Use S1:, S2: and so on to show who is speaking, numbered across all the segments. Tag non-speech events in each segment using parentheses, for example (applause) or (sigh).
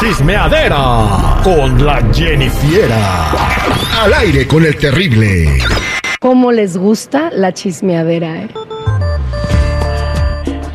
S1: chismeadera con la Jennifiera. Al aire con el terrible.
S2: ¿Cómo les gusta la chismeadera, eh?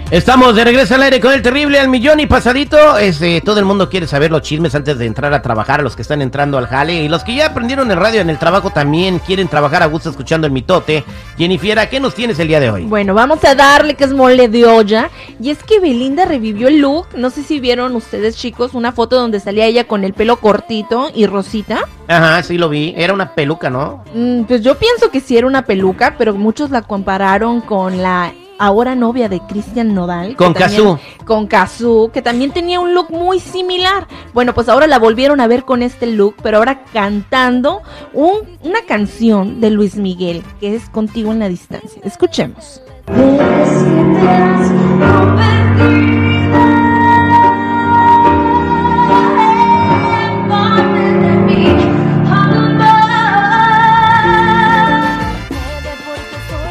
S3: Estamos de regreso al aire con el terrible al millón y pasadito. Este, todo el mundo quiere saber los chismes antes de entrar a trabajar, los que están entrando al jale y los que ya aprendieron el radio en el trabajo también quieren trabajar a gusto escuchando el mitote. Jennifer, ¿qué nos tienes el día de hoy?
S4: Bueno, vamos a darle que es mole de olla. Y es que Belinda revivió el look. No sé si vieron ustedes, chicos, una foto donde salía ella con el pelo cortito y rosita.
S3: Ajá, sí lo vi. Era una peluca, ¿no?
S4: Mm, pues yo pienso que sí era una peluca, pero muchos la compararon con la ahora novia de Cristian Nodal.
S3: Con Cazú.
S4: Con Cazú, que también tenía un look muy similar. Bueno, pues ahora la volvieron a ver con este look, pero ahora cantando un- una canción de Luis Miguel, que es Contigo en la Distancia. Escuchemos.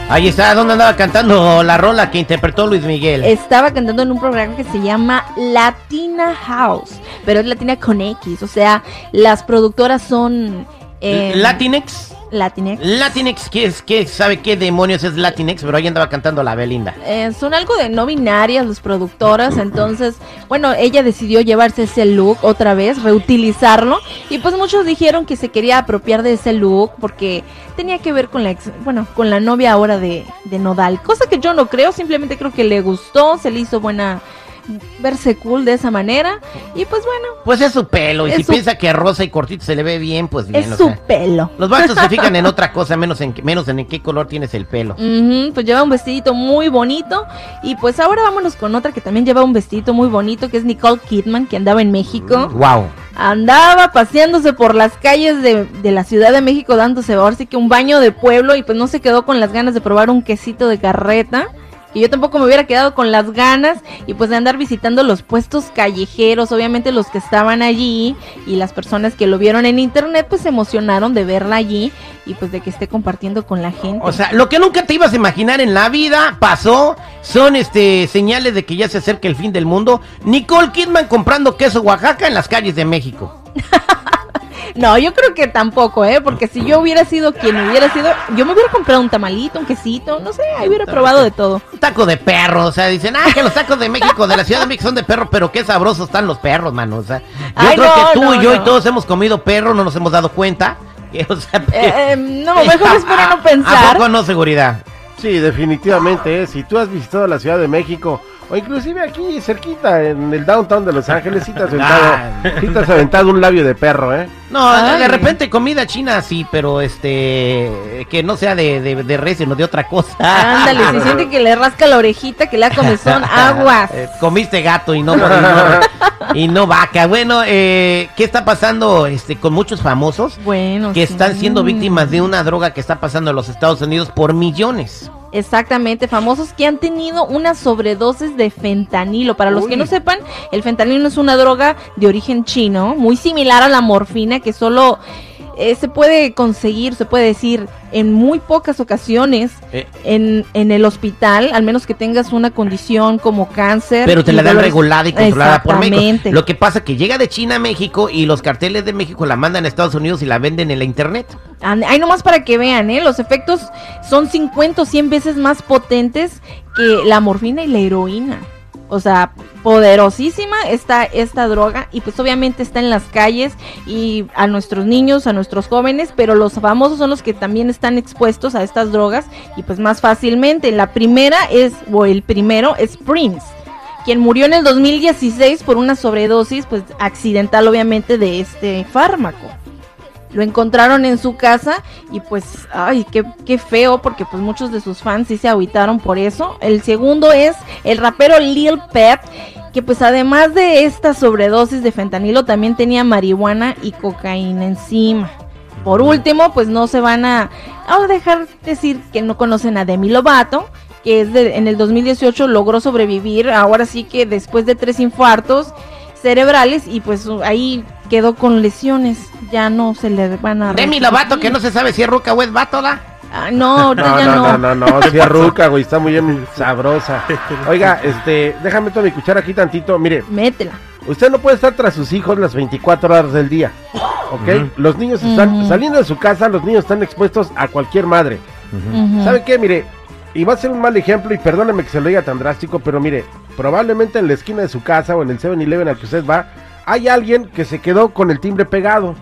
S3: Ahí está, ¿dónde andaba cantando la rola que interpretó Luis Miguel?
S4: Estaba cantando en un programa que se llama Latina House, pero es Latina con X, o sea, las productoras son... eh,
S3: Latinex.
S4: Latinex.
S3: Latinex, ¿qué es? ¿Qué sabe qué demonios es Latinex? Pero ahí andaba cantando la Belinda.
S4: Eh, son algo de no binarias las productoras, entonces, bueno, ella decidió llevarse ese look otra vez, reutilizarlo, y pues muchos dijeron que se quería apropiar de ese look porque tenía que ver con la ex, bueno, con la novia ahora de, de Nodal, cosa que yo no creo, simplemente creo que le gustó, se le hizo buena verse cool de esa manera, y pues bueno,
S3: Pues es su pelo, y si
S4: su-
S3: piensa que rosa y cortito se le ve bien, pues bien.
S4: es
S3: o
S4: su
S3: sea.
S4: pelo.
S3: Los vatos se fijan en (laughs) otra cosa, menos en, menos en qué color tienes el pelo.
S4: Ujú, pues lleva un vestidito muy bonito. Y pues ahora vámonos con otra que también lleva un vestidito muy bonito, que es Nicole Kidman, que andaba en México.
S3: Wow.
S4: Andaba paseándose por las calles de, de la Ciudad de México dándose ahora sí que un baño de pueblo y pues no se quedó con las ganas de probar un quesito de carreta. Y yo tampoco me hubiera quedado con las ganas y pues de andar visitando los puestos callejeros, obviamente los que estaban allí y las personas que lo vieron en internet pues se emocionaron de verla allí y pues de que esté compartiendo con la gente.
S3: O sea, lo que nunca te ibas a imaginar en la vida pasó. Son este señales de que ya se acerca el fin del mundo. Nicole Kidman comprando queso Oaxaca en las calles de México. (laughs)
S4: No, yo creo que tampoco, ¿eh? Porque si yo hubiera sido quien hubiera sido, yo me hubiera comprado un tamalito, un quesito, no sé, ahí hubiera probado de todo.
S3: Un taco de perro, o sea, dicen, ah, que los tacos de México, de la Ciudad de México son de perro, pero qué sabrosos están los perros, mano. O sea, yo
S4: Ay,
S3: creo
S4: no,
S3: que tú
S4: no,
S3: y yo y todos hemos comido perro, no nos hemos dado cuenta. Que, (laughs) o sea,
S4: Eh, eh, (laughs) no, mejor es para no
S3: ¿A
S4: pensar.
S3: poco no seguridad?
S5: Sí, definitivamente. ¿eh? Si tú has visitado la Ciudad de México o inclusive aquí cerquita en el downtown de Los Ángeles, sí te has aventado, (laughs) sí te has aventado un labio de perro, ¿eh?
S3: No,
S4: Ay.
S3: de repente comida china sí, pero este, que no sea de, de, de res, sino de otra cosa.
S4: Ándale, si siente que le rasca la orejita, que le da comezón, (laughs) aguas.
S3: Eh, comiste gato y no, y no, y no vaca. Bueno, eh, ¿qué está pasando este, con muchos famosos
S4: Bueno,
S3: que
S4: sí.
S3: están siendo víctimas de una droga que está pasando en los Estados Unidos por millones?
S4: Exactamente, famosos que han tenido una sobredosis de fentanilo. Para los que no sepan, el fentanilo es una droga de origen chino, muy similar a la morfina, que solo eh, se puede conseguir, se puede decir, en muy pocas ocasiones
S3: Eh.
S4: en, en el hospital, al menos que tengas una condición como cáncer.
S3: Pero te la dan
S4: dolores-
S3: regulada y controlada por México. Lo que pasa que llega de China a México y los carteles de México la mandan a Estados Unidos y la venden en la internet.
S4: Hay nomás para que vean, ¿eh? Los efectos son 50 o 100 veces más potentes que la morfina y la heroína. O sea, poderosísima está esta droga y pues obviamente está en las calles y a nuestros niños, a nuestros jóvenes, pero los famosos son los que también están expuestos a estas drogas y pues más fácilmente. La primera es, o el primero es Prince quien murió en el 2016 por una sobredosis, pues accidental obviamente de este fármaco. Lo encontraron en su casa y pues, ay, qué, qué feo porque pues muchos de sus fans sí se agüitaron por eso. El segundo es el rapero Lil Pep, que pues además de esta sobredosis de fentanilo también tenía marihuana y cocaína encima. Por último, pues no se van a, a dejar decir que no conocen a Demi Lovato, que es de- en el 2018 logró sobrevivir, ahora sí que después de tres infartos cerebrales y pues ahí quedó con lesiones, ya no se le van a...
S3: Demi. Lovato, que no se sabe si es ruca o es vato, ¿la?
S4: Ah, no,
S5: No,
S4: ya
S5: no,
S4: no.
S5: no, no, no, (laughs) sí arruca, güey, está muy bien sabrosa. Oiga, este, déjame tomar mi cuchara aquí tantito. Mire,
S4: Métela.
S5: usted no puede estar tras sus hijos las 24 horas del día, ¿ok? Los niños están saliendo de su casa, los niños están expuestos a cualquier madre. ¿Sabe qué? Mire, y va a ser un mal ejemplo y perdóneme que se lo diga tan drástico, pero mire, probablemente en la esquina de su casa o en el 7-Eleven al que usted va, hay alguien que se quedó con el timbre pegado.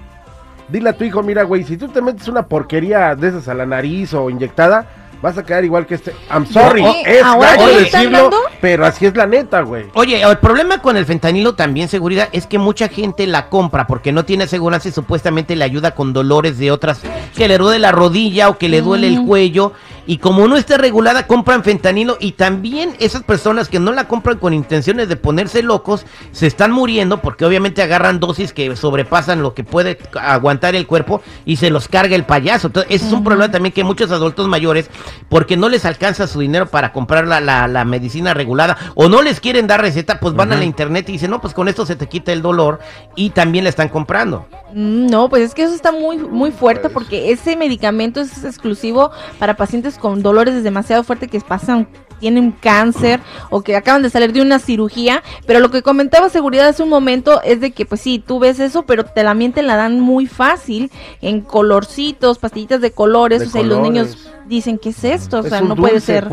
S5: Dile a tu hijo, mira, güey, si tú te metes una porquería de esas a la nariz o inyectada, vas a quedar igual que este. I'm sorry,
S4: Oye,
S5: es
S4: ¿ahora
S5: gacho decirlo, pero así es la neta, güey.
S3: Oye, el problema con el fentanilo también, seguridad, es que mucha gente la compra porque no tiene aseguranza y supuestamente le ayuda con dolores de otras, que le duele la rodilla o que le duele el
S4: Mm.
S3: cuello. Y como no está regulada, compran fentanilo y también esas personas que no la compran con intenciones de ponerse locos, se están muriendo porque obviamente agarran dosis que sobrepasan lo que puede aguantar el cuerpo y se los carga el payaso. Entonces, ese es un problema también que muchos adultos mayores, porque no les alcanza su dinero para comprar la, la- la medicina regulada o no les quieren dar receta, pues van a la internet y dicen, no, pues con esto se te quita el dolor y también la están comprando.
S4: Mm, No, pues es que eso está muy muy fuerte porque ese medicamento es exclusivo para pacientes con dolores demasiado fuertes que pasan tienen cáncer o que acaban de salir de una cirugía, pero lo que comentaba seguridad hace un momento es de que pues sí, tú ves eso, pero te la mienten la dan muy fácil en colorcitos, pastillitas de colores,
S5: De
S4: o sea, y los
S5: colores.
S4: niños dicen, ¿qué es esto? O sea, no puede ser.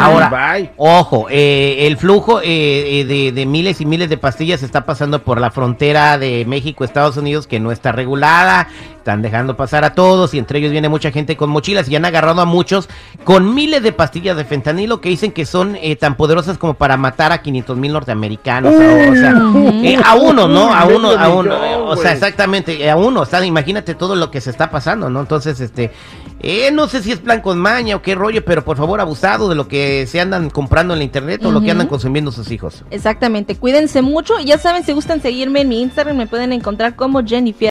S3: Ahora, ojo, eh, el flujo eh, eh, de, de miles y miles de pastillas está pasando por la frontera de México, Estados Unidos, que no está regulada. Están dejando pasar a todos y entre ellos viene mucha gente con mochilas y han agarrado a muchos con miles de pastillas de fentanilo que dicen que son eh, tan poderosas como para matar a 500 mil norteamericanos. o- o sea, eh, a uno, ¿no? A uno, a uno. O sea, exactamente, eh, a uno. O sea, imagínate todo lo que se está pasando, ¿no? Entonces, este, eh, no sé si es plan con maña o qué rollo, pero por favor, abusado de lo que se andan comprando en la internet o lo que andan consumiendo sus hijos.
S4: Exactamente, cuídense mucho y ya saben, si gustan seguirme en mi Instagram me pueden encontrar como Jennifer.